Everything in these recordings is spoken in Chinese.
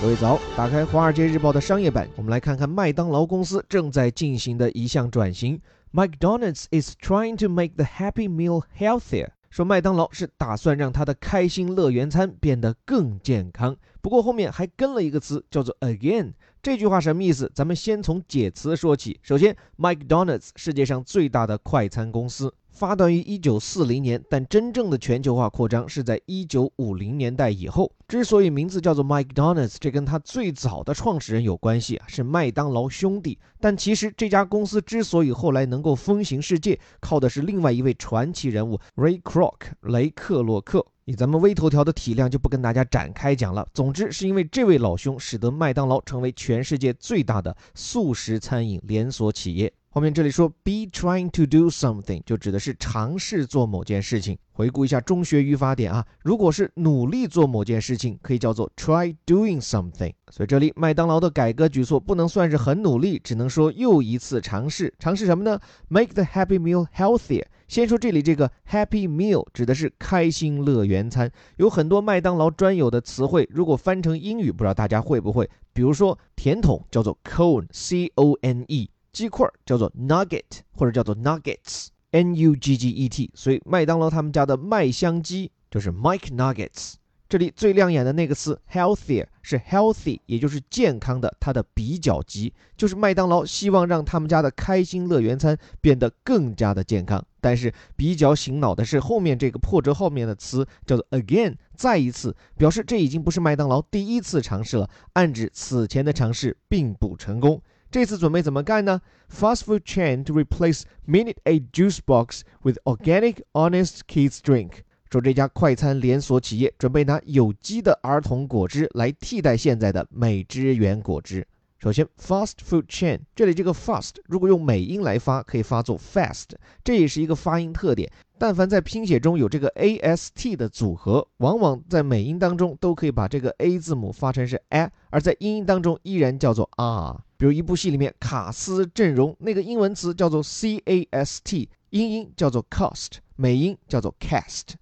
各位早，打开《华尔街日报》的商业版，我们来看看麦当劳公司正在进行的一项转型。McDonald's is trying to make the Happy Meal healthier。说麦当劳是打算让它的开心乐园餐变得更健康。不过后面还跟了一个词，叫做 again。这句话什么意思？咱们先从解词说起。首先，McDonald's 世界上最大的快餐公司。发端于一九四零年，但真正的全球化扩张是在一九五零年代以后。之所以名字叫做 McDonald's，这跟它最早的创始人有关系啊，是麦当劳兄弟。但其实这家公司之所以后来能够风行世界，靠的是另外一位传奇人物 Ray Kroc 雷克洛克。以咱们微头条的体量，就不跟大家展开讲了。总之，是因为这位老兄，使得麦当劳成为全世界最大的素食餐饮连锁企业。后面这里说 be trying to do something，就指的是尝试做某件事情。回顾一下中学语法点啊，如果是努力做某件事情，可以叫做 try doing something。所以这里麦当劳的改革举措不能算是很努力，只能说又一次尝试。尝试什么呢？Make the Happy Meal healthier。先说这里这个 Happy Meal 指的是开心乐园餐，有很多麦当劳专有的词汇，如果翻成英语，不知道大家会不会？比如说甜筒叫做 cone，c o n e。鸡块叫做 nugget 或者叫做 nuggets，n u g g e t，所以麦当劳他们家的麦香鸡就是 Mike Nuggets。这里最亮眼的那个词 healthier 是 healthy，也就是健康的，它的比较级就是麦当劳希望让他们家的开心乐园餐变得更加的健康。但是比较醒脑的是后面这个破折后面的词叫做 again，再一次表示这已经不是麦当劳第一次尝试了，暗指此前的尝试并不成功。这次准备怎么干呢？Fast food chain to replace Minute a juice box with organic, honest kids drink。说这家快餐连锁企业准备拿有机的儿童果汁来替代现在的美汁源果汁。首先，fast food chain 这里这个 fast 如果用美音来发，可以发作 fast，这也是一个发音特点。但凡在拼写中有这个 a s t 的组合，往往在美音当中都可以把这个 a 字母发成是 a，而在英音当中依然叫做 r。比如一部戏里面卡斯阵容那个英文词叫做 cast，英音叫做 cost，美音叫做 cast。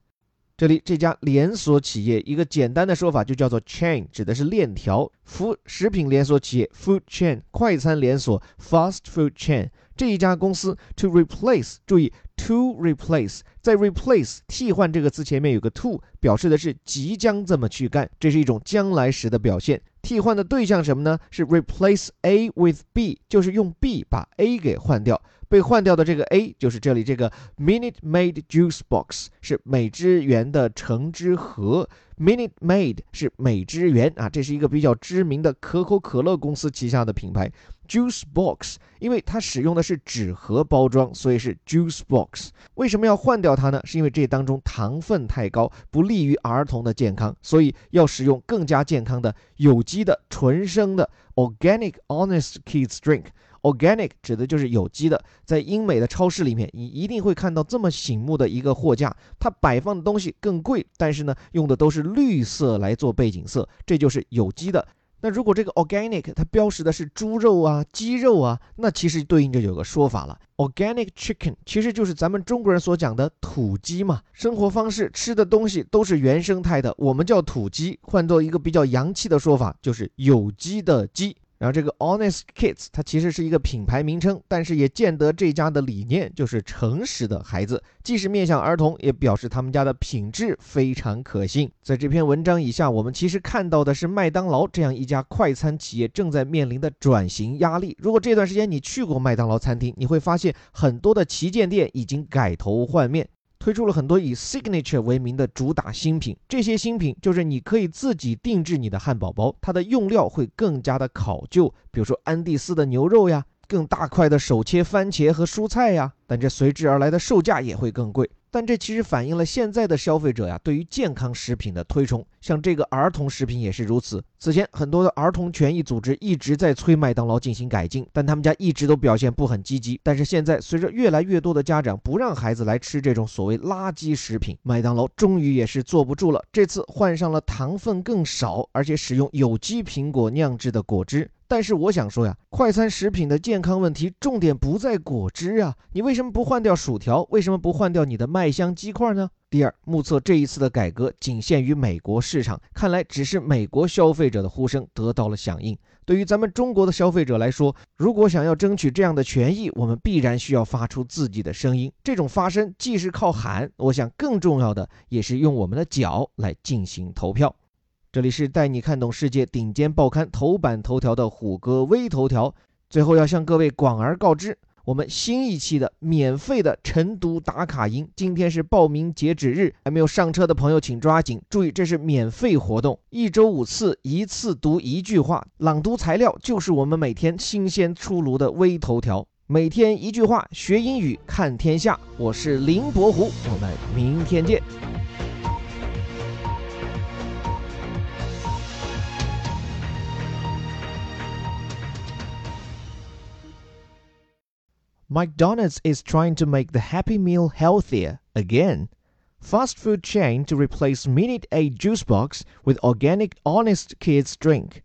这里这家连锁企业一个简单的说法就叫做 chain，指的是链条。服食品连锁企业 food chain，快餐连锁 fast food chain。这一家公司 to replace，注意 to replace，在 replace 替换这个词前面有个 to，表示的是即将这么去干，这是一种将来时的表现。替换的对象什么呢？是 replace A with B，就是用 B 把 A 给换掉。被换掉的这个 A 就是这里这个 Minute Maid Juice Box，是美汁源的橙汁盒。Minute Maid 是美汁源啊，这是一个比较知名的可口可乐公司旗下的品牌。Juice Box，因为它使用的是纸盒包装，所以是 Juice Box。为什么要换掉它呢？是因为这当中糖分太高，不利于儿童的健康，所以要使用更加健康的有机的纯生的 Organic Honest Kids Drink。Organic 指的就是有机的，在英美的超市里面，你一定会看到这么醒目的一个货架，它摆放的东西更贵，但是呢，用的都是绿色来做背景色，这就是有机的。那如果这个 organic 它标识的是猪肉啊、鸡肉啊，那其实对应着有个说法了，organic chicken 其实就是咱们中国人所讲的土鸡嘛，生活方式吃的东西都是原生态的，我们叫土鸡，换做一个比较洋气的说法，就是有机的鸡。然后这个 Honest Kids 它其实是一个品牌名称，但是也见得这家的理念就是诚实的孩子，既是面向儿童，也表示他们家的品质非常可信。在这篇文章以下，我们其实看到的是麦当劳这样一家快餐企业正在面临的转型压力。如果这段时间你去过麦当劳餐厅，你会发现很多的旗舰店已经改头换面。推出了很多以 signature 为名的主打新品，这些新品就是你可以自己定制你的汉堡包，它的用料会更加的考究，比如说安第斯的牛肉呀，更大块的手切番茄和蔬菜呀，但这随之而来的售价也会更贵。但这其实反映了现在的消费者呀对于健康食品的推崇，像这个儿童食品也是如此。此前很多的儿童权益组织一直在催麦当劳进行改进，但他们家一直都表现不很积极。但是现在随着越来越多的家长不让孩子来吃这种所谓垃圾食品，麦当劳终于也是坐不住了。这次换上了糖分更少，而且使用有机苹果酿制的果汁。但是我想说呀，快餐食品的健康问题重点不在果汁啊，你为什么不换掉薯条？为什么不换掉你的麦香鸡块呢？第二，目测这一次的改革仅限于美国市场，看来只是美国消费者的呼声得到了响应。对于咱们中国的消费者来说，如果想要争取这样的权益，我们必然需要发出自己的声音。这种发声既是靠喊，我想更重要的也是用我们的脚来进行投票。这里是带你看懂世界顶尖报刊头版头条的虎哥微头条。最后要向各位广而告之，我们新一期的免费的晨读打卡营，今天是报名截止日，还没有上车的朋友请抓紧。注意，这是免费活动，一周五次，一次读一句话。朗读材料就是我们每天新鲜出炉的微头条，每天一句话，学英语看天下。我是林伯虎，我们明天见。McDonald's is trying to make the Happy Meal healthier again. Fast food chain to replace Minute Aid juice box with organic Honest Kids drink.